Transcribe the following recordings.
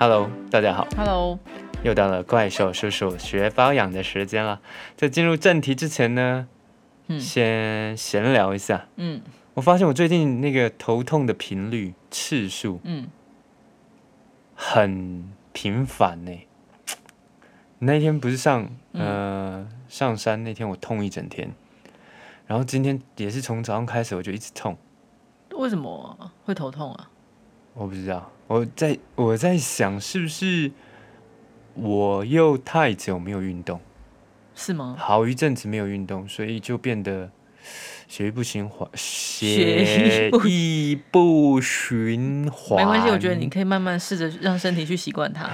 Hello，大家好，Hello，又到了怪兽叔叔学保养的时间了。在进入正题之前呢，嗯先闲聊一下。嗯我发现我最近那个头痛的频率次数嗯，很频繁呢。那天不是上呃上山那天我痛一整天，然后今天也是从早上开始我就一直痛。为什么会头痛啊？我不知道，我在我在想是不是我又太久没有运动，是吗？好一阵子没有运动，所以就变得血液不循环，血血液不循环。没关系，我觉得你可以慢慢试着让身体去习惯它，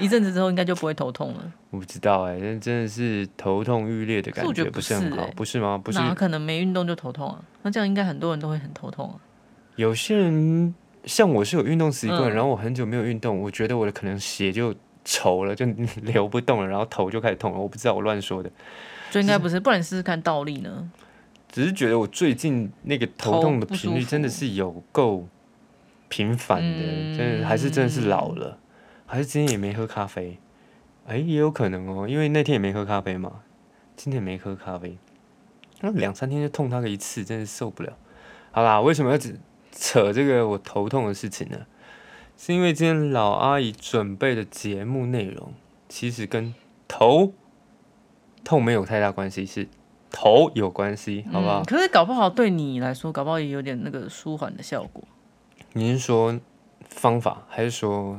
一阵子之后应该就不会头痛了。我不知道哎、但真的是头痛欲裂的感觉，不是很好，不是吗？不是，哪可能没运动就头痛啊？那这样应该很多人都会很头痛啊。有些人像我是有运动习惯，嗯然后我很久没有运动，我觉得我的可能血就稠了，就流不动了，然后头就开始痛了。我不知道，我乱说的。就应该不是，不然你试试看倒立呢？只是觉得我最近那个头痛的频率真的是有够频繁的，嗯真的还是真的是老了，还是今天也没喝咖啡？哎、也有可能哦，因为那天也没喝咖啡嘛，今天也没喝咖啡，那两三天就痛它个一次，真的受不了。好啦，为什么要只扯这个我头痛的事情呢？是因为今天老阿姨准备的节目内容其实跟头痛没有太大关系，是头有关系，好不好嗯？可是搞不好对你来说，搞不好也有点那个舒缓的效果。您是说方法，还是说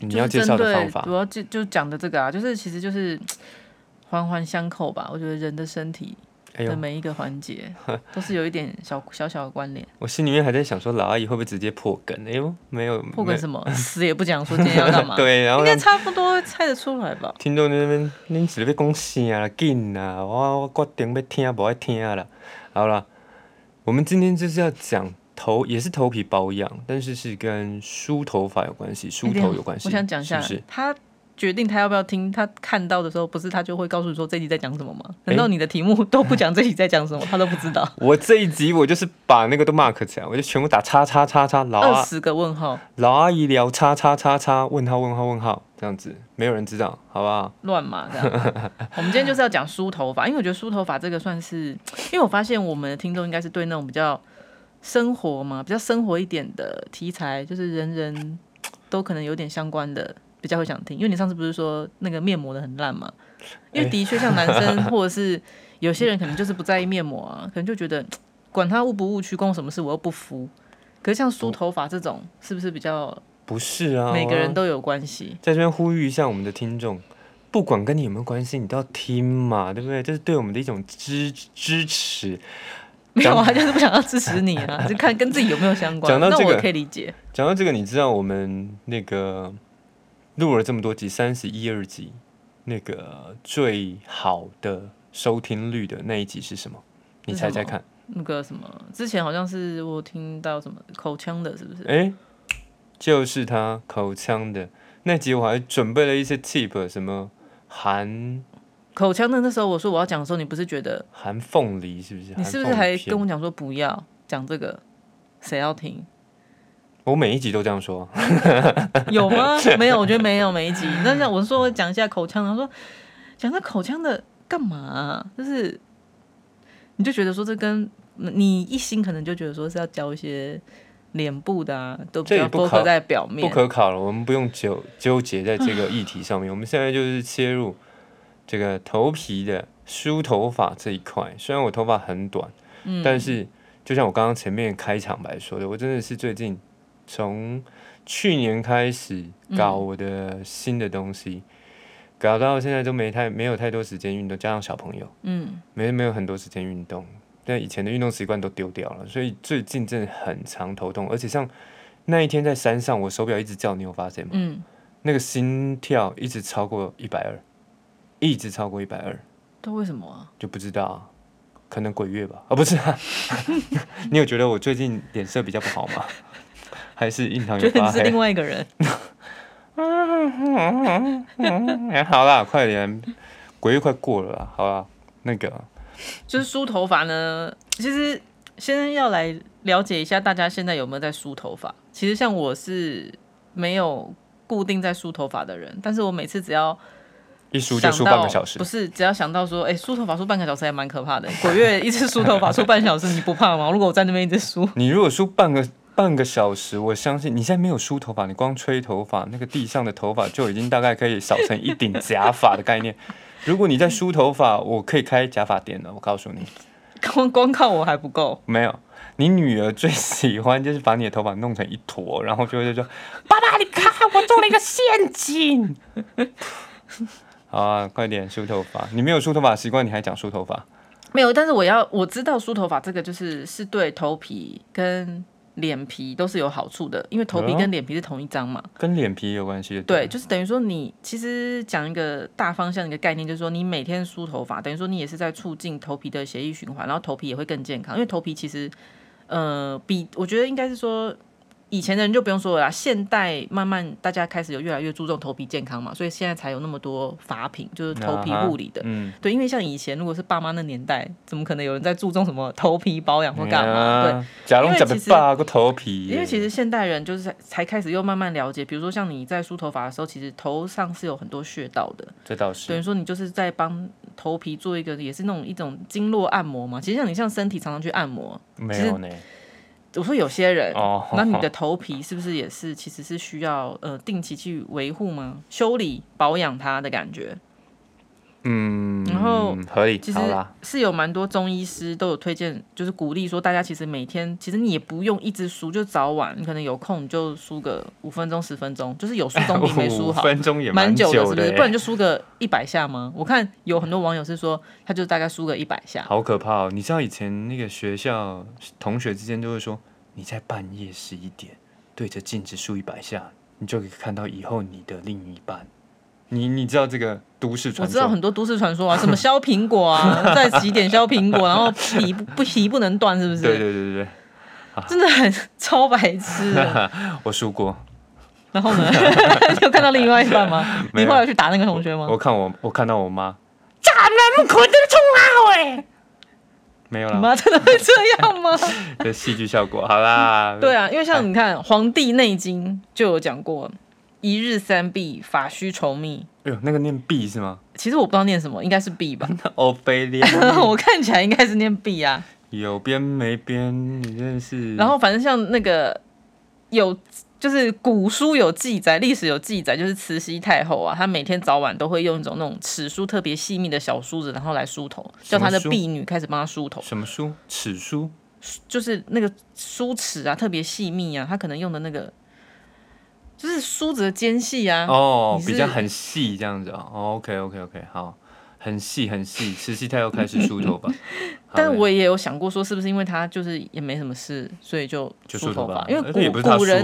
你要介绍的方法？主要就就讲的这个啊，就是其实就是 环环相扣吧。我觉得人的身体的每一个环节 都是有一点小小小的关联。我心里面还在想说，老阿姨会不会直接破梗？哎呦，没有，破梗什么？死也不讲说今天要干嘛。对，然后应该差不多猜得出来吧？听众在那边，恁是要讲啥啦？紧啦，我我决定要听，不爱听啦。好了，我们今天就是要讲头，也是头皮保养，但是是跟梳头发有关系，梳头有关系。我想讲一下，是决定他要不要听，他看到的时候，不是他就会告诉你说这集在讲什么吗？诶难道你的题目都不讲这集在讲什么，他都不知道？我这一集我就是把那个都 mark 起来，我就全部打叉叉叉叉，老阿二十个问号，老阿姨聊叉叉叉叉，问号问号问号，这样子没有人知道，好不好？乱码这样。我们今天就是要讲梳头发，因为我觉得梳头发这个算是，因为我发现我们的听众应该是对那种比较生活嘛，比较生活一点的题材，就是人人都可能有点相关的，比较会想听。因为你上次不是说那个面膜的很烂嘛？因为的确像男生 或者是有些人可能就是不在意面膜啊，可能就觉得管他误不误区，关我什么事，我又不敷。可是像梳头发这种，是不是比较不是啊，每个人都有关系？在这边呼吁一下我们的听众，不管跟你有没有关系，你都要听嘛，对不对？这是对我们的一种支支持。没有啊，他 就是不想要支持你啊，就看跟自己有没有相关。讲到这个可以理解。讲到这个，你知道我们那个录了这么多集，三十一二集，那个最好的收听率的那一集是什么？你猜猜看？那个什么，之前好像是我听到什么口腔的，是不是？诶，就是他口腔的那集，我还准备了一些 tip，什么含口腔的那时候我说我要讲的时候，你不是觉得含凤梨是不是？你是不是还跟我讲说不要讲这个？谁要听？我每一集都这样说。有吗？没有，我觉得没有每一集。那像我说我讲一下口腔的，他说讲这口腔的干嘛啊、就是你就觉得说这跟你一心可能就觉得说是要教一些脸部的啊，都比较 focus 在表面不。可考了，我们不用纠纠结在这个议题上面。我们现在就是切入这个头皮的梳头发这一块。虽然我头发很短，嗯但是就像我刚刚前面开场白说的，我真的是最近从去年开始搞我的新的东西，搞到现在都没太没有太多时间运动，加上小朋友，嗯，没没有很多时间运动，但以前的运动习惯都丢掉了，所以最近真的很常头痛，而且像那一天在山上，我手表一直叫，你有发现吗？嗯，那个心跳一直超过一百二，一直超过一百二，都为什么啊？就不知道啊，可能鬼月吧？啊，不是啊，你有觉得我最近脸色比较不好吗？还是印堂有发是另？外一个人。哎，好啦，快点，鬼月快过了啦，好啦，那个就是梳头发呢，其实先要来了解一下大家现在有没有在梳头发。其实像我是没有固定在梳头发的人，但是我每次只要一梳就梳半个小时不，是只要想到说，哎、梳头发梳半个小时还蛮可怕的。鬼月一次梳头发梳半小时，你不怕吗？如果我在那边一直梳，你如果梳半个半个小时，我相信你现在没有梳头发，你光吹头发，那个地上的头发就已经大概可以扫成一顶假发的概念。如果你在梳头发，我可以开假发店了。我告诉你，光光靠我还不够。没有，你女儿最喜欢就是把你的头发弄成一坨，然后就会说：“爸爸，你看，我做了一个陷阱。”好啊，快点梳头发！你没有梳头发的习惯，你还讲梳头发？没有，但是我要我知道梳头发这个就是是对头皮跟脸皮都是有好处的，因为头皮哦跟脸皮是同一张嘛。跟脸皮有关系。对，就是等于说你其实讲一个大方向的一个概念，就是说你每天梳头发，等于说你也是在促进头皮的血液循环，然后头皮也会更健康。因为头皮其实呃比我觉得应该是说。以前的人就不用说了啦，现代慢慢大家开始有越来越注重头皮健康嘛，所以现在才有那么多法品，就是头皮护理的。嗯，对，因为像以前如果是爸妈那年代，怎么可能有人在注重什么头皮保养或干嘛？对，对，假如假因为其实的爸个头皮，因为其实现代人就是才才开始又慢慢了解，比如说像你在梳头发的时候，其实头上是有很多穴道的，这倒是等是于说你就是在帮头皮做一个也是那种一种经络按摩嘛。其实像你像身体常常去按摩，没有呢。我说有些人，哦，那你的头皮是不是也是其实是需要呃定期去维护吗？修理保养它的感觉。嗯，然后合理，其实是有蛮多中医师都有推荐，就是鼓励说大家其实每天其实你也不用一直梳，就早晚你可能有空你就梳个五分钟十分钟，就是有梳总比没梳五好。分钟也蛮久久的，是不是？不然就梳个一百下吗？我看有很多网友是说，他就大概梳个一百下。好可怕哦！你知道以前那个学校同学之间都会说，你在半夜十一点对着镜子梳一百下，你就可以看到以后你的另一半。你你知道这个都市我传说？我知道很多都市传说啊，什么削苹果啊，在几点削苹果，然后皮不不皮不能断，是不是？对对对对真的很超白痴 我输过。然后呢，你有看到另外一半吗？你后来去打那个同学吗？我看我我看到我妈没有你啦，妈真的会这样吗？的戏剧效果。好啦，对啊，因为像你看《黄帝内经》就有讲过，一日三闭，法须稠密。哎呦，那个念 B 是吗？其实我不知道念什么，应该是闭吧？欧菲利亚，我看起来应该是念闭啊。有边没边，你真的是。然后反正像那个有，就是古书有记载，历史有记载，就是慈禧太后啊，她每天早晚都会用一种那种齿梳特别细密的小梳子，然后来梳头，叫她的婢女开始帮她梳头，什么梳？齿梳？就是那个梳齿啊，特别细密啊，她可能用的那个就是梳子的尖细啊。哦比较很细这样子哦。哦 OK OK OK，好，很细很细。慈禧太后开始梳头发，但我也有想过，说是不是因为她就是也没什么事，所以就梳头发，，因为而且也不是他古古人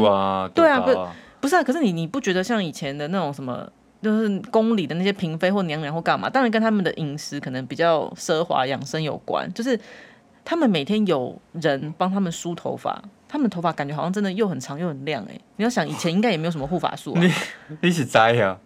对啊多高啊，不是啊，可是你你不觉得像以前的那种什么，就是宫里的那些嫔妃或娘娘或干嘛？当然跟他们的饮食可能比较奢华养生有关，就是他们每天有人帮他们梳头发，他们头发感觉好像真的又很长又很亮哎、你要想以前应该也没有什么护发素啊，你是栽呀？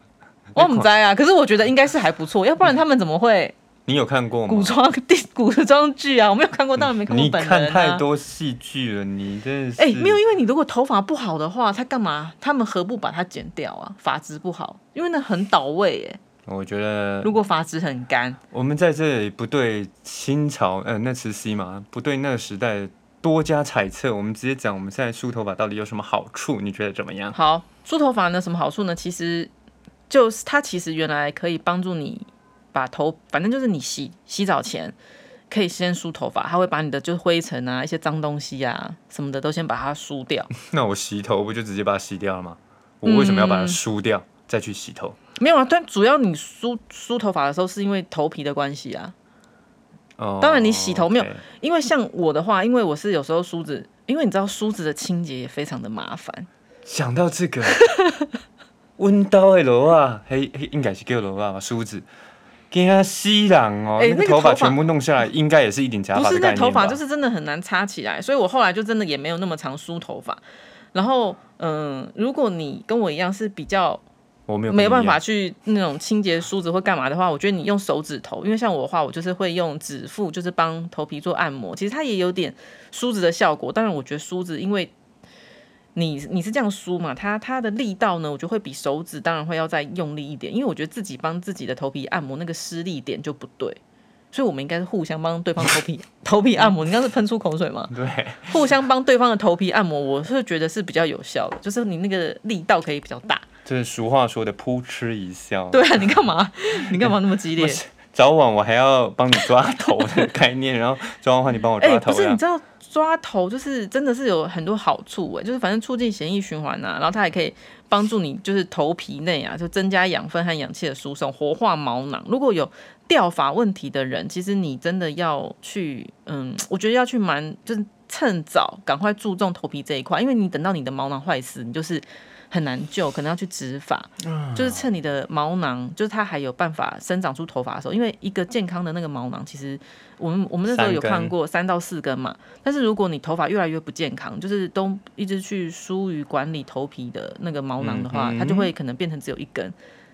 我很摘啊，可是我觉得应该是还不错，要不然他们怎么会你有看过吗？古装电古装剧啊？我没有看过，当然没看过你本人、啊。看太多戏剧了，你真的是。哎、没有，因为你如果头发不好的话，他干嘛？他们何不把它剪掉啊？发质不好，因为那很倒位哎。我觉得如果发质很干，我们在这里不对清朝，呃，那慈禧嘛，不对那个时代多加猜测，我们直接讲我们现在梳头发到底有什么好处？你觉得怎么样？好，梳头发呢什么好处呢？其实就是它其实原来可以帮助你把头，反正就是你洗洗澡前可以先梳头发，它会把你的就是灰尘啊、一些脏东西啊什么的都先把它梳掉。那我洗头不就直接把它洗掉了吗？我为什么要把它嗯梳掉、再去洗头？没有啊，但主要你梳梳头发的时候是因为头皮的关系啊。哦，当然你洗头没有因为像我的话，因为我是有时候梳子，因为你知道梳子的清洁也非常的麻烦。想到这个，温刀的罗啊，嘿嘿，应该是叫罗啊吧，梳子。给他吸人哦，哎那个头发全部弄下来，应该也是一顶假发不是？那头发就是真的很难插起来，所以我后来就真的也没有那么常梳头发。然后，嗯，如果你跟我一样是比较我没有没有办法去那种清洁梳子或干嘛的话，我觉得你用手指头，因为像我的话，我就是会用指腹，就是帮头皮做按摩，其实它也有点梳子的效果。当然，我觉得梳子因为你你是这样梳嘛，它它的力道呢，我觉得会比手指当然会要再用力一点，因为我觉得自己帮自己的头皮按摩那个施力点就不对，所以我们应该是互相帮对方头皮 头皮按摩。你刚是喷出口水吗？对，互相帮对方的头皮按摩，我是觉得是比较有效的，就是你那个力道可以比较大。就是俗话说的扑哧一笑。对啊，你干嘛？你干嘛那么激烈？早晚我还要帮你抓头的 概念，然后抓完话你帮我抓头。不是，你知道抓头就是真的是有很多好处哎，就是反正促进血液循环呐，然后它还可以帮助你就是头皮内啊，就增加养分和氧气的输送，活化毛囊。如果有掉发问题的人，其实你真的要去，嗯，我觉得要去蛮就是趁早赶快注重头皮这一块，因为你等到你的毛囊坏死，你就是。很难救，可能要去植发，就是趁你的毛囊，就是它还有办法生长出头发的时候，因为一个健康的那个毛囊，其实我们我们那时候有看过三到四根嘛。但是如果你头发越来越不健康，就是都一直去疏于管理头皮的那个毛囊的话，它就会可能变成只有一根。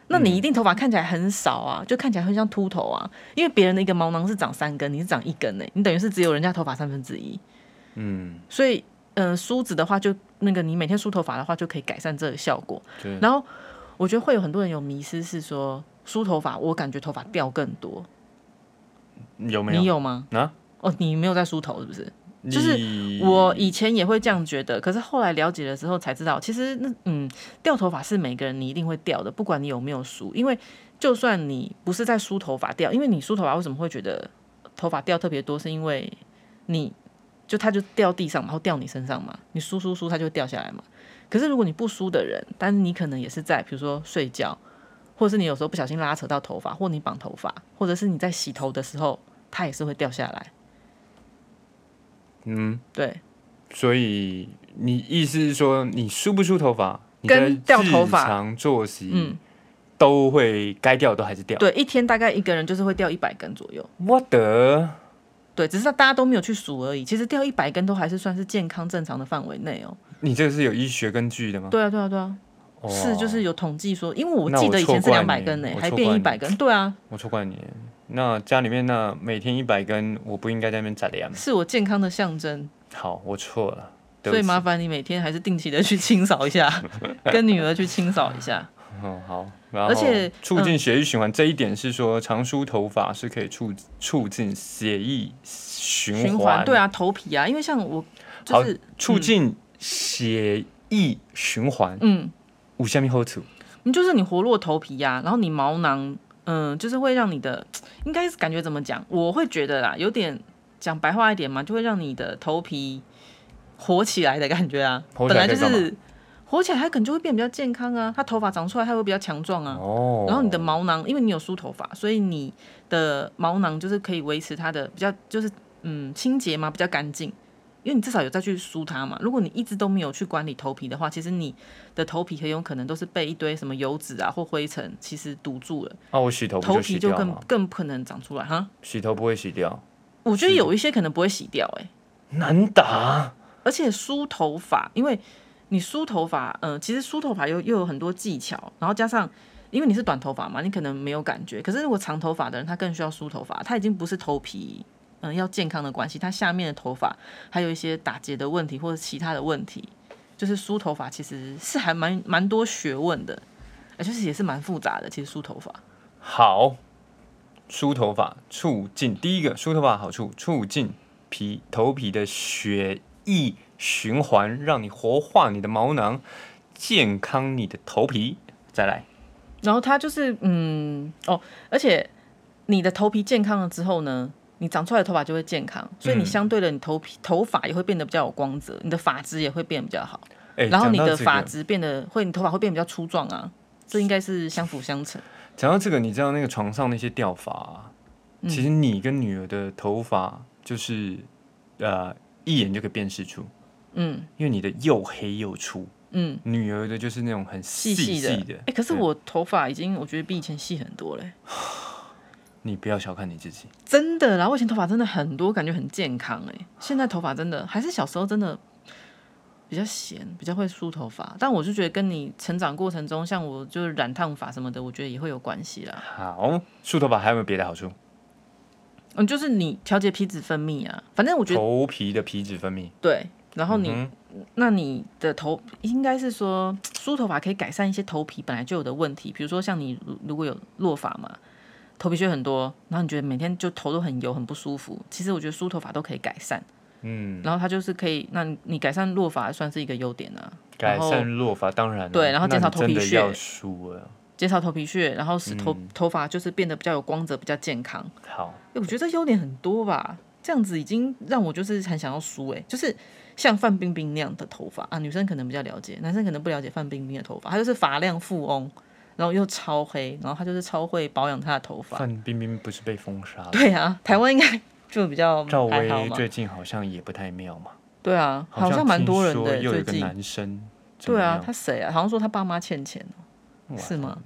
那你一定头发看起来很少啊，就看起来很像秃头啊，因为别人的一个毛囊是长三根，你是长一根呢，你等于是只有人家头发三分之一。嗯，所以。嗯，梳子的话，就那个你每天梳头发的话，就可以改善这个效果。然后我觉得会有很多人有迷失，是说梳头发，我感觉头发掉更多。有没有？你有吗？啊？哦，你没有在梳头是不是？就是我以前也会这样觉得，可是后来了解了之后才知道，其实那嗯，掉头发是每个人你一定会掉的，不管你有没有梳，因为就算你不是在梳头发掉，因为你梳头发为什么会觉得头发掉特别多，是因为你。就它就掉地上，然后掉你身上嘛，你梳梳梳，它就会掉下来嘛。可是如果你不梳的人，但是你可能也是在，比如说睡觉，或者是你有时候不小心拉扯到头发，或你绑头发，或者是你在洗头的时候，它也是会掉下来。嗯，对。所以你意思是说，你梳不梳头发，跟掉头发、常作息，嗯，都会该掉都还是掉。对，一天大概一个人就是会掉一百根左右。我的。对，只是大家都没有去数而已。其实掉一百根都还是算是健康正常的范围内哦。你这个是有医学根据的吗？对啊，对啊，对啊，是就是有统计说，因为我记得以前是两百根呢，还变一百根。对啊，我错怪你。那家里面那每天一百根，我不应该在那边宰粮。是我健康的象征。好，我错了。所以麻烦你每天还是定期的去清扫一下，跟女儿去清扫一下。哦，好。而且促进血液循环这一点是说，长梳头发是可以促促进血液循环。对啊，头皮啊，因为像我就是促进血液循环。嗯，五下面后处，你就是你活络头皮呀，然后你毛囊，嗯，就是会让你的，应该是感觉怎么讲？我会觉得啦，有点讲白话一点嘛，就会让你的头皮活起来的感觉啊，本来就是。活起来，它可能就会变比较健康啊。它头发长出来，它会比较强壮啊。哦。然后你的毛囊，因为你有梳头发，所以你的毛囊就是可以维持它的比较，就是嗯清洁嘛，比较干净。因为你至少有再去梳它嘛。如果你一直都没有去管理头皮的话，其实你的头皮很有可能都是被一堆什么油脂啊或灰尘其实堵住了。啊，我洗头头皮就更更不可能长出来哈。洗头不会洗掉。我觉得有一些可能不会洗掉，哎。难打。而且梳头发，因为。你梳头发，嗯，其实梳头发又又有很多技巧，然后加上，因为你是短头发嘛，你可能没有感觉。可是如果长头发的人，他更需要梳头发，他已经不是头皮，嗯，要健康的关系，他下面的头发还有一些打结的问题或者其他的问题，就是梳头发其实是还蛮蛮多学问的，就是也是蛮复杂的。其实梳头发好，梳头发促进第一个梳头发好处，促进皮头皮的血液。循环让你活化你的毛囊，健康你的头皮。再来，然后它就是嗯哦，而且你的头皮健康了之后呢，你长出来的头发就会健康，所以你相对的你头皮头发也会变得比较有光泽，你的发质也会变得比较好。然后你的发质变得会，你头发会变得比较粗壮啊，这应该是相辅相成。讲到这个，你知道那个床上那些掉发，其实你跟女儿的头发就是呃一眼就可以辨识出。嗯，因为你的又黑又粗，嗯，女儿的就是那种很细细的，哎，可是我头发已经我觉得比以前细很多嘞。你不要小看你自己，真的啦，我以前头发真的很多，感觉很健康哎，现在头发真的还是小时候真的比较闲，比较会梳头发，但我就觉得跟你成长过程中，像我就是染烫发什么的，我觉得也会有关系啦。好，梳头发还有没有别的好处？嗯，就是你调节皮脂分泌啊，反正我觉得头皮的皮脂分泌。对。然后你、嗯那你的头应该是说梳头发可以改善一些头皮本来就有的问题，比如说像你如如果有落发嘛，头皮屑很多，然后你觉得每天就头都很油很不舒服，其实我觉得梳头发都可以改善。嗯，然后它就是可以，那你你改善落发算是一个优点啊，改善落发当然了对然后减少头皮屑。减少头皮屑，然后使头、嗯头发就是变得比较有光泽，比较健康。好，欸我觉得这优点很多吧，这样子已经让我就是很想要梳哎、就是像范冰冰那样的头发啊，女生可能比较了解，男生可能不了解范冰冰的头发，她就是发量富翁，然后又超黑，然后她就是超会保养她的头发。范冰冰不是被封杀了？对啊，台湾应该就比较赵。薇最近好像也不太妙嘛，对啊，好像蛮多人的、又有个最近。男生对啊，他谁啊？好像说他爸妈欠钱哦，是吗？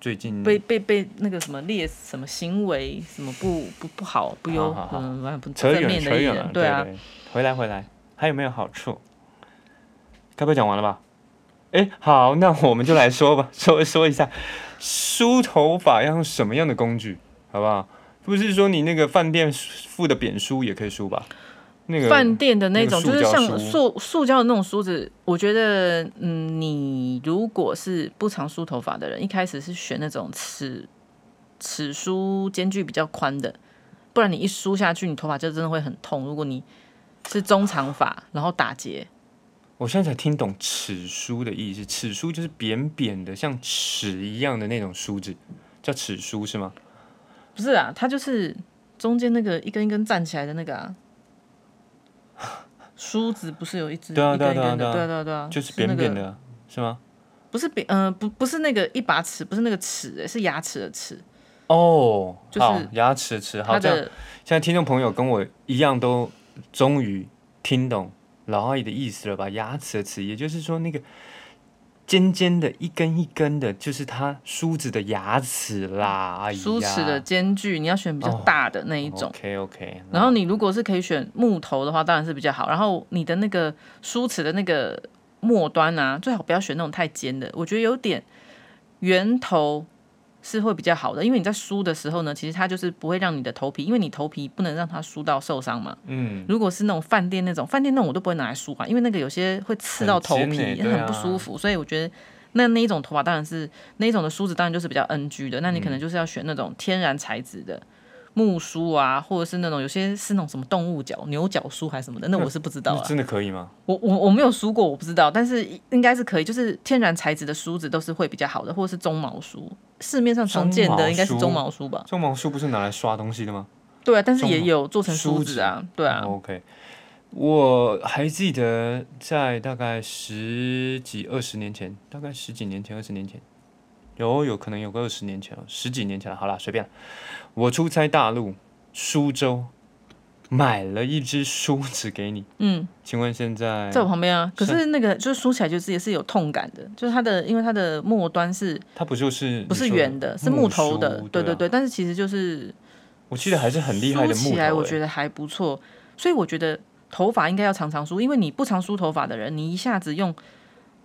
最近被被被那个什么劣什么行为什么不不不好不优嗯不正面的艺扯远了人，，对啊，回来回来，还有没有好处？该不会讲完了吧？哎，好，那我们就来说吧，说说一下梳头发要用什么样的工具，好不好？不是说你那个饭店附的扁梳也可以梳吧？那个饭店的那种，那个就是像塑塑胶的那种梳子，我觉得，嗯，你如果是不常梳头发的人，一开始是选那种齿齿梳间距比较宽的，不然你一梳下去，你头发就真的会很痛。如果你是中长发，然后打结，我现在才听懂齿梳的意思，齿梳就是扁扁的，像尺一样的那种梳子，叫齿梳是吗？不是啊，它就是中间那个一根一根站起来的那个啊。梳子不是有一只对啊一根一根的，对啊对啊对啊对啊对啊，就是扁扁的，是吗？不是扁，嗯，不不是那个一把尺，不是那个齿，欸是牙齿的齿，哦，就是，牙齿的齿，好，这样它的现在听众朋友跟我一样，都终于听懂老阿姨的意思了吧？牙齿的齿，也就是说那个尖尖的一根一根的，就是它梳子的牙齿啦。哎呀，梳齿的间距，你要选比较哦大的那一种。OK OK，然后你如果是可以选木头的话，当然是比较好。然后你的那个梳齿的那个末端啊，最好不要选那种太尖的，我觉得有点圆头是会比较好的，因为你在梳的时候呢，其实它就是不会让你的头皮，因为你头皮不能让它梳到受伤嘛。嗯，如果是那种饭店那种，饭店那种我都不会拿来梳啊，因为那个有些会刺到头皮，尖欸啊很不舒服，所以我觉得那那一种头发当然是那一种的梳子，当然就是比较 NG 的，那你可嗯能就是要选那种天然材质的。木梳啊，或者是那种有些是那种什么动物角、牛角梳还是什么的，那我是不知道啊。真的可以吗？我我我没有梳过，我不知道，但是应该是可以，就是天然材质的梳子都是会比较好的，或者是鬃毛梳，市面上常见的应该是梳鬃毛梳吧？鬃毛梳不是拿来刷东西的吗？对啊，但是也有做成梳梳子啊，对啊，OK，我还记得在大概十几二十年前，大概十几年前、二十年前，有有可能有个二十年前了，十几年前了。好啦，随便了。我出差大陆苏州，买了一支梳子给你，嗯，请问现在在我旁边啊。可是是那个就是梳起来就是也是有痛感的，就是它的因为它的末端是它不就是不是圆的，是木头的梳，对啊对对对。但是其实就是我记得还是很厉害的木头、梳起来，我欸觉得还不错。所以我觉得头发应该要常常梳，因为你不常梳头发的人，你一下子用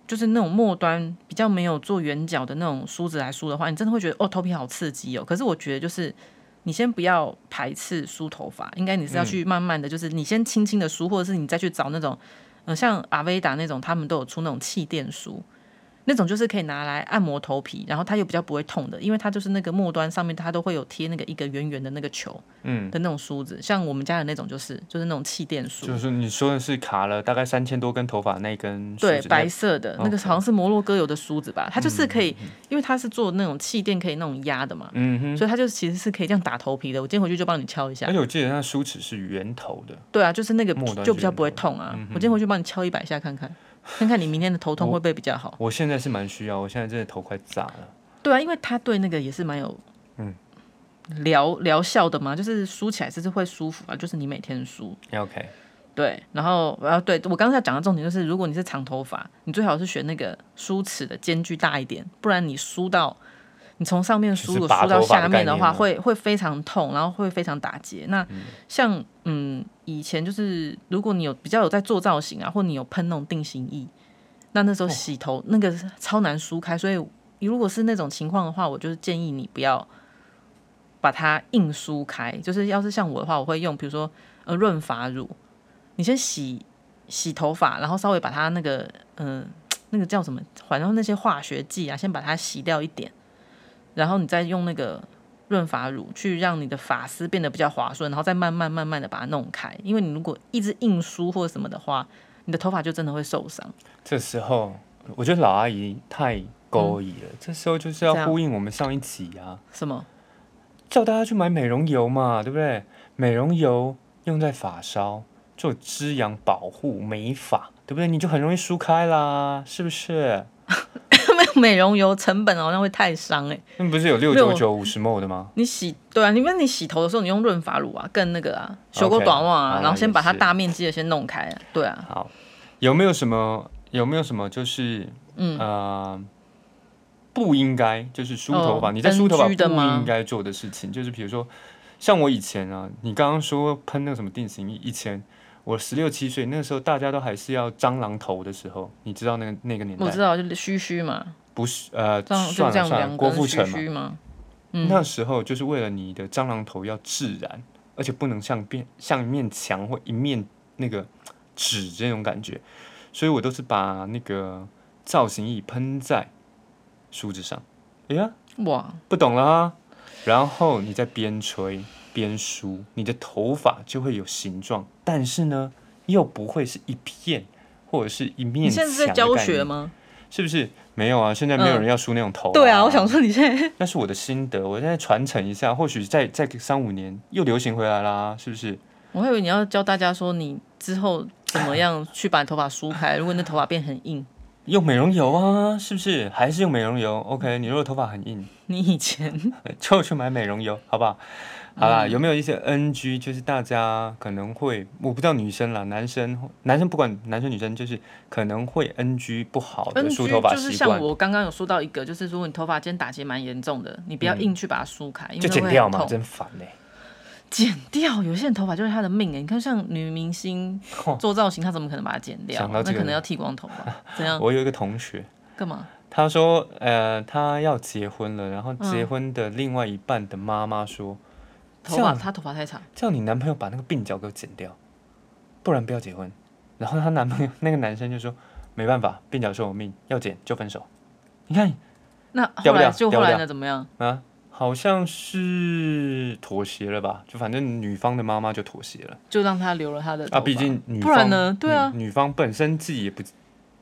就是那种末端比较没有做圆角的那种梳子来梳的话，你真的会觉得哦头皮好刺激哦。可是我觉得就是你先不要排斥梳头发，应该你是要去慢慢的，就是你先轻轻的梳，或者是你再去找那种，呃，像阿维达那种，他们都有出那种气垫梳。那种就是可以拿来按摩头皮，然后它又比较不会痛的，因为它就是那个末端上面它都会有贴那个一个圆圆的那个球，嗯，的那种梳子，像我们家的那种就是就是那种气垫梳，就是你说的是卡了大概三千多根头发那根梳对，白色的那个好像是摩洛哥有的梳子吧，它就是可以，因为它是做那种气垫可以那种压的嘛，嗯哼。所以它就其实是可以这样打头皮的。我今天回去就帮你敲一下而，且我记得那梳齿是圆头的，对啊，就是那个末端就比较不会痛啊。我今天回去帮你敲一百下看看，看看你明天的头痛会不会比较好。我现在是蛮需要，我现在真的头快炸了。对啊，因为它对那个也是蛮有嗯疗疗效的嘛，就是梳起来是会舒服啊，就是你每天梳。OK，对，然后然后对我刚才讲的重点就是，如果你是长头发，你最好是选那个梳齿的间距大一点，不然你梳到你从上面梳，就是如果梳到下面的话，会会非常痛，然后会非常打结。那像嗯以前就是，如果你有比较有在做造型啊，或你有喷那种定型液，那那时候洗头、那个超难梳开，所以如果是那种情况的话，我就是建议你不要把它硬梳开。就是要是像我的话，我会用比如说呃润发乳，你先洗洗头发，然后稍微把它那个嗯、那个叫什么，反正那些化学剂啊，先把它洗掉一点，然后你再用那个润发乳去让你的发丝变得比较滑顺，然后再慢慢慢慢的把它弄开。因为你如果一直硬梳或者什么的话，你的头发就真的会受伤。这时候我觉得老阿姨太勾引了，这时候就是要呼应我们上一集啊，什么？叫大家去买美容油嘛，对不对？美容油用在发梢做滋养、保护、美发，对不对？你就很容易梳开啦，是不是？美容油成本好像会太伤哎、那不是有六九九五十 ml 的吗？你洗对啊，你们你洗头的时候，你用润发乳啊，更那个啊，修过短袜啊好然后先把它大面积的先弄开啊，对啊，好，有没有什么有没有什么就是嗯。呃不应该就是梳头发？哦你在梳头发不应该做的事情，就是比如说像我以前啊，你刚刚说喷那个什么定型液，以前我十六七岁那个时候，大家都还是要蟑螂头的时候，你知道那个那个年代。我知道，就是虚虚嘛，不是呃算了算了，郭富城嘛，嗯那时候就是为了你的蟑螂头要自然，而且不能像变像一面墙或一面那个纸这种感觉，所以我都是把那个造型液喷在梳子上。哎呀，哇，不懂了啊！然后你再边吹边梳，你的头发就会有形状，但是呢，又不会是一片或者是一面你现在是在教？学吗？是不是？没有啊，现在没有人要梳那种头、对啊，我想说你现在那是我的心得，我现在传承一下，或许再再三五年又流行回来啦，是不是？我还以为你要教大家说你之后怎么样去把你头发梳开，如果你的头发变很硬，用美容油啊，是不是？还是用美容油？OK，你如果头发很硬，你以前 就去买美容油，好不好？好啦，嗯有没有一些 NG？就是大家可能会，我不知道女生啦，男生男生不管男生女生，就是可能会 NG 不好的梳头发就是像，我刚刚有说到一个，就是如果你头发今天打结蛮严重的，你不要硬去把它梳开，因为就剪掉嘛，会很痛真烦呢、剪掉，有些人头发就是他的命哎。你看，像女明星哦做造型，她怎么可能把它剪掉？那可能要剃光头吧？怎样？我有一个同学，干嘛？他说，呃，他要结婚了，然后结嗯婚的另外一半的妈妈说，头发，这样她头发太长，叫你男朋友把那个鬓角给我剪掉，不然不要结婚。然后她男朋友 那个男生就说，没办法，鬓角是我命，要剪就分手。你看那后来就后来呢怎么样？啊，好像是妥协了吧？就反正女方的妈妈就妥协了就让她留了她的啊，毕竟女不方然呢？对啊。女，女方本身自己也不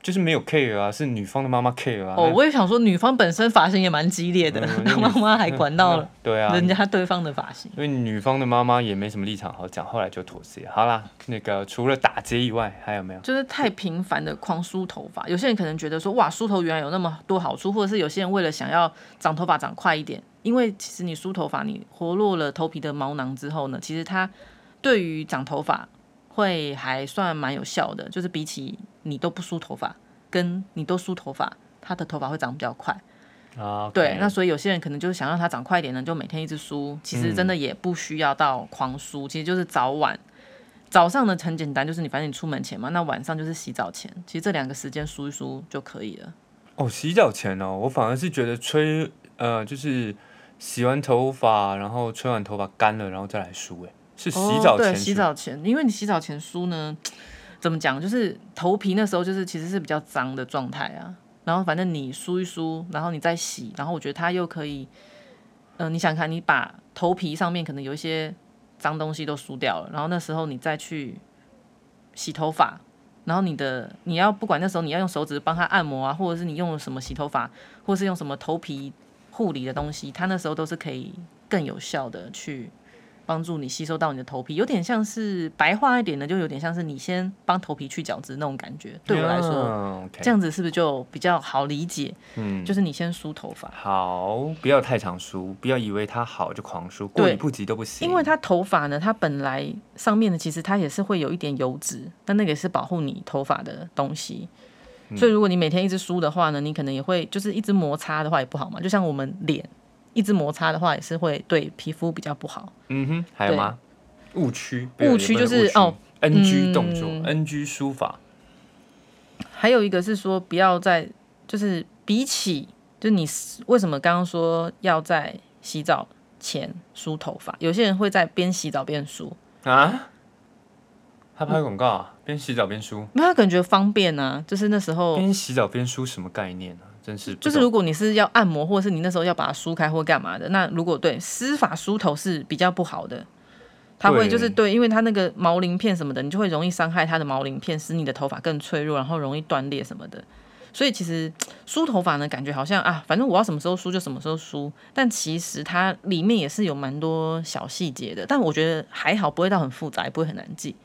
就是没有 care 啊，是女方的妈妈 care 啊。哦，我也想说，女方本身发型也蛮激烈的，嗯那 妈妈还管到了对啊，人家对方的发型。因为女方的妈妈也没什么立场好讲，后来就妥协。好啦，那个除了打结以外，还有没有？就是太频繁的狂梳头发，有些人可能觉得说，哇，梳头原来有那么多好处，或者是有些人为了想要长头发长快一点，因为其实你梳头发，你活络了头皮的毛囊之后呢，其实它对于长头发会还算蛮有效的，就是比起你都不梳头发，跟你都梳头发，他的头发会长比较快。啊，对，那所以有些人可能就是想让它长快一点呢，就每天一直梳。其实真的也不需要到狂梳，其实就是早晚。早上呢很简单，就是你反正你出门前嘛，那晚上就是洗澡前，其实这两个时间梳一梳就可以了。哦，洗澡前哦，我反而是觉得吹呃，就是洗完头发，然后吹完头发干了，然后再来梳，哎，是洗澡前、哦、对，洗澡前，因为你洗澡前梳呢，怎么讲，就是头皮那时候就是其实是比较脏的状态啊。然后反正你梳一梳，然后你再洗，然后我觉得它又可以，嗯、你想看，你把头皮上面可能有一些脏东西都梳掉了，然后那时候你再去洗头发，然后你的你要不管那时候你要用手指帮它按摩啊，或者是你用了什么洗头发，或者是用什么头皮护理的东西，它那时候都是可以更有效的去帮助你吸收到你的头皮，有点像是白话一点的，就有点像是你先帮头皮去角质那种感觉。对我来说，这样子是不是就比较好理解？嗯，就是你先梳头发，好，不要太常梳，不要以为它好就狂梳，过对犹不及都不行。因为它头发呢，它本来上面呢，其实它也是会有一点油脂，但那个也是保护你头发的东西。嗯所以如果你每天一直梳的话呢，你可能也会就是一直摩擦的话也不好嘛。就像我们脸一直摩擦的话，也是会对皮肤比较不好。嗯哼，还有对吗？误区，误区就是哦，NG 动作、嗯 NG 书法，还有一个是说不要在，就是比起，就你为什么刚刚说要在洗澡前梳头发？有些人会在边洗澡边梳，啊他拍广告啊，边洗澡边梳，因为他感觉方便啊，就是那时候边洗澡边梳什么概念啊？真是就是如果你是要按摩，或者是你那时候要把它梳开或干嘛的，那如果对湿法梳头是比较不好的，它会就是对，因为它那个毛鳞片什么的，你就会容易伤害它的毛鳞片，使你的头发更脆弱，然后容易断裂什么的。所以其实梳头发呢，感觉好像啊，反正我要什么时候梳就什么时候梳，但其实它里面也是有蛮多小细节的。但我觉得还好，不会到很复杂，也不会很难记。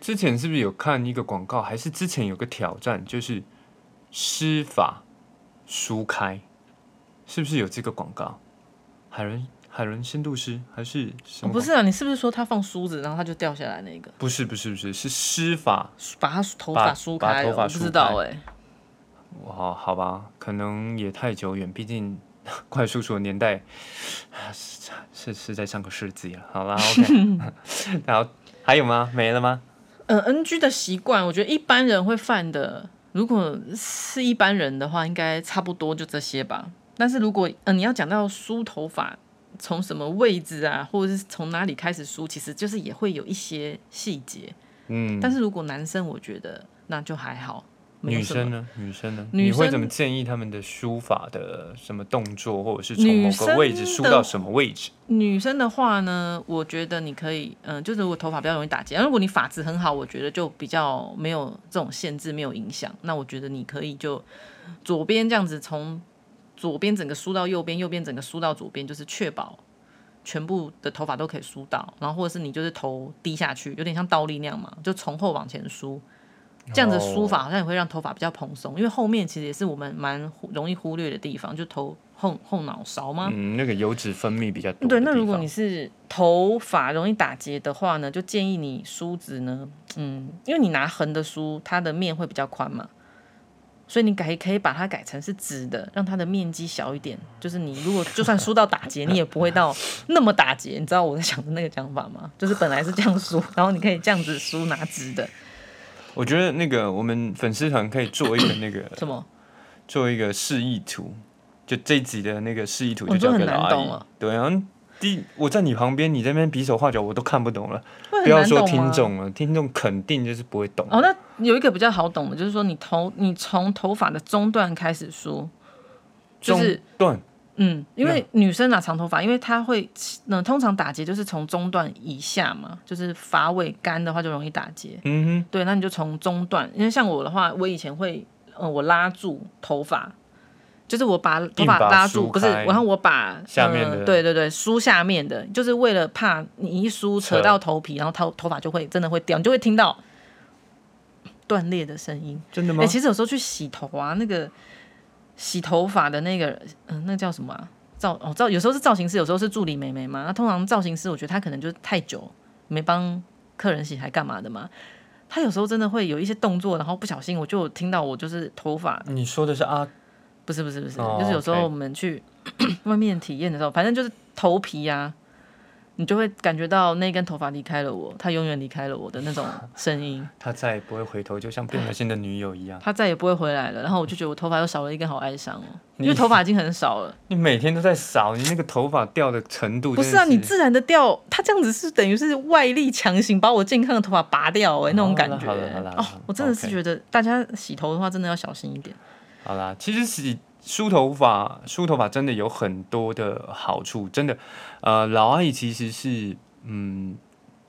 之前是不是有看一个广告，还是之前有个挑战，就是湿法梳开，是不是有这个广告？海伦海伦深度师还是什么？哦不是啊，你是不是说他放梳子，然后他就掉下来那个，不是不是不是是施法把他头把发梳开头发梳我不知道开哎、哇，好吧，可能也太久远，毕竟 怪叔叔的年代是是是在上个世纪了。好啦，OK，然后还有吗？没了吗？呃，NG 的习惯，我觉得一般人会犯的，如果是一般人的话，应该差不多就这些吧。但是如果呃你要讲到梳头发，从什么位置啊，或者是从哪里开始梳，其实就是也会有一些细节。嗯，但是如果男生，我觉得那就还好。女生呢？女生呢？女生你会怎么建议他们的书法的什么动作，或者是从某个位置梳到什么位置？女生的话呢，我觉得你可以，嗯、就是如果头发比较容易打结，如果你发质很好，我觉得就比较没有这种限制，没有影响。那我觉得你可以就左边这样子从左边整个梳到右边，右边整个梳到左边，就是确保全部的头发都可以梳到。然后或者是你就是头低下去，有点像倒立那样嘛，就从后往前梳。这样子梳法好像也会让头发比较蓬松，因为后面其实也是我们蛮容易忽略的地方，就头后后脑勺吗？嗯，那个油脂分泌比较多对，那如果你是头发容易打结的话呢，就建议你梳子呢，嗯，因为你拿横的梳，它的面会比较宽嘛，所以你改可以把它改成是直的，让它的面积小一点。就是你如果就算梳到打结，你也不会到那么打结。你知道我在想的那个讲法吗？就是本来是这样梳，然后你可以这样子梳拿直的，我觉得那个我们粉丝团可以做一个那个 什么？做一个示意图，就这一集的那个示意图哦就交给这很老阿姨。难懂啊对啊，第我在你旁边，你这边比手画脚，我都看不懂了。不要说听众了，听众肯定就是不会懂。哦，那有一个比较好懂的，就是说你头你从头发的中段开始梳，就是中段嗯，因为女生拿长头发，因为她会，嗯，通常打结就是从中段以下嘛，就是发尾干的话就容易打结。嗯哼对，那你就从中段，因为像我的话，我以前会，嗯，我拉住头发，就是我把头发拉住，不是，然后我把下面对对对，梳下面的，就是为了怕你一梳扯扯到头皮，然后头头发就会真的会掉，你就会听到断裂的声音。真的吗哎、吗？其实有时候去洗头啊，那个洗头发的那个，嗯、那叫什么啊？造哦造，有时候是造型师，有时候是助理美眉嘛。那通常造型师，我觉得他可能就是太久没帮客人洗，还干嘛的嘛。他有时候真的会有一些动作，然后不小心我就有听到我就是头发，你说的是啊不是不是不是，哦就是有时候我们去 外面体验的时候，反正就是头皮呀、你就会感觉到那根头发离开了我，他永远离开了我的那种 声音。他再也不会回头，就像变了心的女友一样。他再也不会回来了。然后我就觉得我头发又少了一根，好哀伤哦，因为头发已经很少了。你每天都在少，你那个头发掉的程度不是啊，你自然的掉，他这样子是等于是外力强行把我健康的头发拔掉、哎，那种感觉、好了好了哦，我真的是觉得大家洗头的话，真的要小心一点。好啦，其实洗梳头发，梳头发真的有很多的好处，真的。呃，老阿姨其实是嗯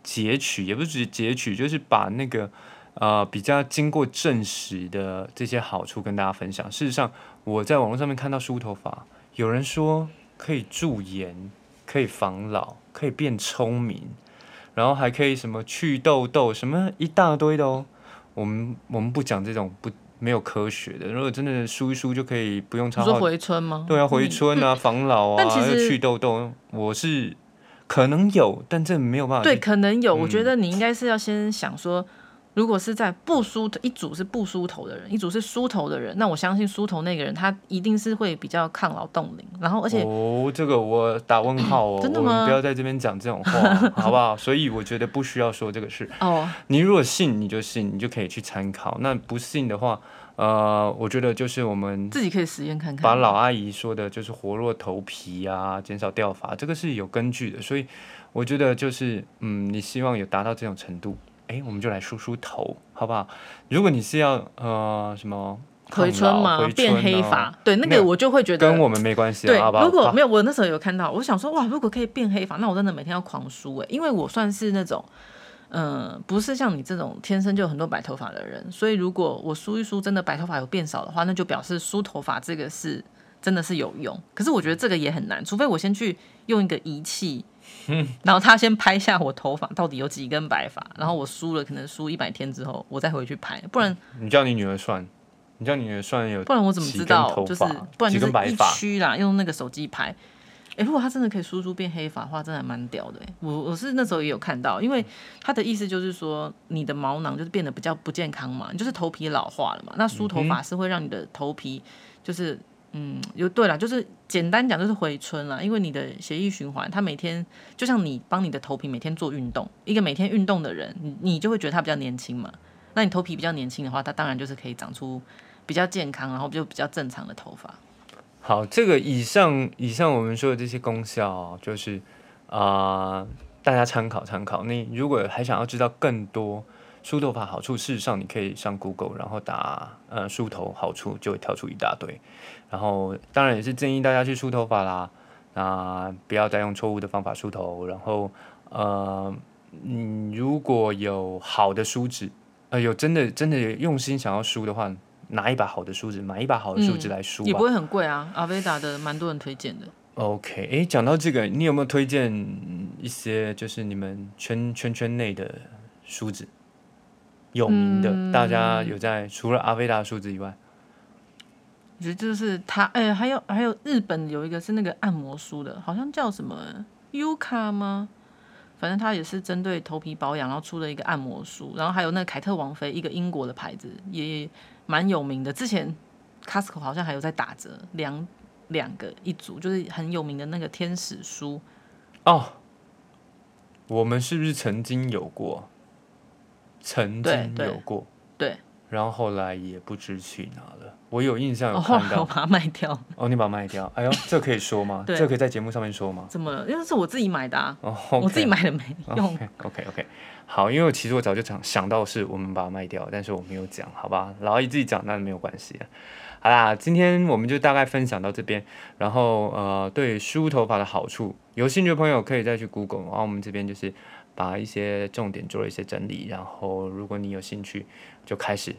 截取，也不是截取，就是把那个呃比较经过证实的这些好处跟大家分享。事实上，我在网络上面看到梳头发，有人说可以驻颜，可以防老，可以变聪明，然后还可以什么去痘痘，什么一大堆的哦。我们我们不讲这种不没有科学的，如果真的梳一梳就可以不用你说，回春吗？对啊，回春啊，防老啊，又去痘痘，我是可能有，但这没有办法对，可能有。我觉嗯得你应该是要先想说，如果是在不梳头，一组是不梳头的人，一组是梳头的人，那我相信梳头那个人他一定是会比较抗老冻龄，然后而且哦，这个我打问号哦，真的吗我们不要在这边讲这种话，好不好？所以我觉得不需要说这个事。哦，你如果信，你就信，你就可以去参考；那不信的话，呃，我觉得就是我们自己可以实验看看。把老阿姨说的，就是活络头皮啊，减少掉发，这个是有根据的。所以我觉得就是，嗯，你希望有达到这种程度，哎，我们就来梳梳头，好不好？如果你是要呃什么回春吗？嘛，变黑发，对，那个我就会觉得跟我们没关系，对，好不好？如果没有，我那时候有看到，我想说哇，如果可以变黑发，那我真的每天要狂梳哎，因为我算是那种。嗯，不是像你这种天生就有很多白头发的人，所以如果我梳一梳，真的白头发有变少的话，那就表示梳头发这个是真的是有用。可是我觉得这个也很难，除非我先去用一个仪器，然后他先拍下我头发到底有几根白发，然后我梳了，可能梳一百天之后，我再回去拍，不然你叫你女儿算，你叫你女儿算有，不然我怎么知道？就是不然就是一区啦，用那个手机拍。哎，如果他真的可以输出变黑发的话，真的蛮屌的。我我是那时候也有看到，因为他的意思就是说，你的毛囊就是变得比较不健康嘛，你就是头皮老化了嘛。那梳头发是会让你的头皮就是嗯，就对了，就是简单讲就是回春了，因为你的血液循环，它每天就像你帮你的头皮每天做运动，一个每天运动的人，你你就会觉得他比较年轻嘛。那你头皮比较年轻的话，它当然就是可以长出比较健康，然后就比较正常的头发。好，这个以上以上我们说的这些功效，就是啊，大家参考参考。你如果还想要知道更多梳头发好处，事实上你可以上 Google，然后打呃梳头好处，就会跳出一大堆。然后当然也是建议大家去梳头发啦，那不要再用错误的方法梳头。然后呃，你如果有好的梳子，呃，有真的真的用心想要梳的话。拿一把好的梳子，买一把好的梳子来梳，也不会很贵啊。阿维达的蛮多人推荐的。OK，哎，讲到这个，你有没有推荐一些就是你们圈圈圈内的梳子，有名的，大家有在除了阿维达梳子以外，我觉得就是他，哎，还有还有日本有一个是那个按摩梳的，好像叫什么 Yuka 吗？反正它也是针对头皮保养，然后出了一个按摩梳，然后还有那个凯特王妃，一个英国的牌子也。蛮有名的，之前 Costco 好像还有在打折，两两个一组，就是很有名的那个天使梳哦。我们是不是曾经有过？曾经有过，对。然后后来也不知去哪了。我有印象有看到，我把它卖掉。哦，你把它卖掉？哎呦，这可以说吗？这可以在节目上面说吗？怎么了？因为是我自己买的啊。哦，我自己买的没用。OK OK。好，因为其实我早就想想到是我们把它卖掉，但是我没有讲，好吧？老阿姨自己讲那没有关系。好啦，今天我们就大概分享到这边，然后呃，对梳头发的好处，有兴趣的朋友可以再去 Google，然后我们这边就是把一些重点做了一些整理，然后如果你有兴趣，就开始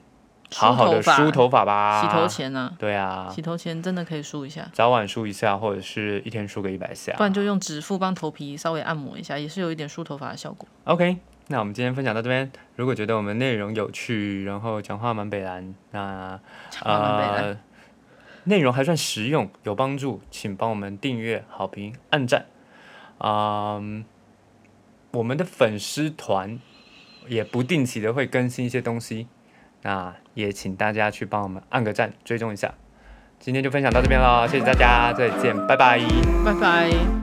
好好的梳头发吧。洗头前呢？对啊，洗头前真的可以梳一下，早晚梳一下，或者是一天梳个一百下，不然就用指腹帮头皮稍微按摩一下，也是有一点梳头发的效果。OK。那我们今天分享到这边，如果觉得我们内容有趣，然后讲话蛮北蓝，那呃内容还算实用，有帮助，请帮我们订阅、好评、按赞。嗯，我们的粉丝团也不定期的会更新一些东西，那也请大家去帮我们按个赞，追踪一下。今天就分享到这边了，谢谢大家，再见，拜拜，拜拜。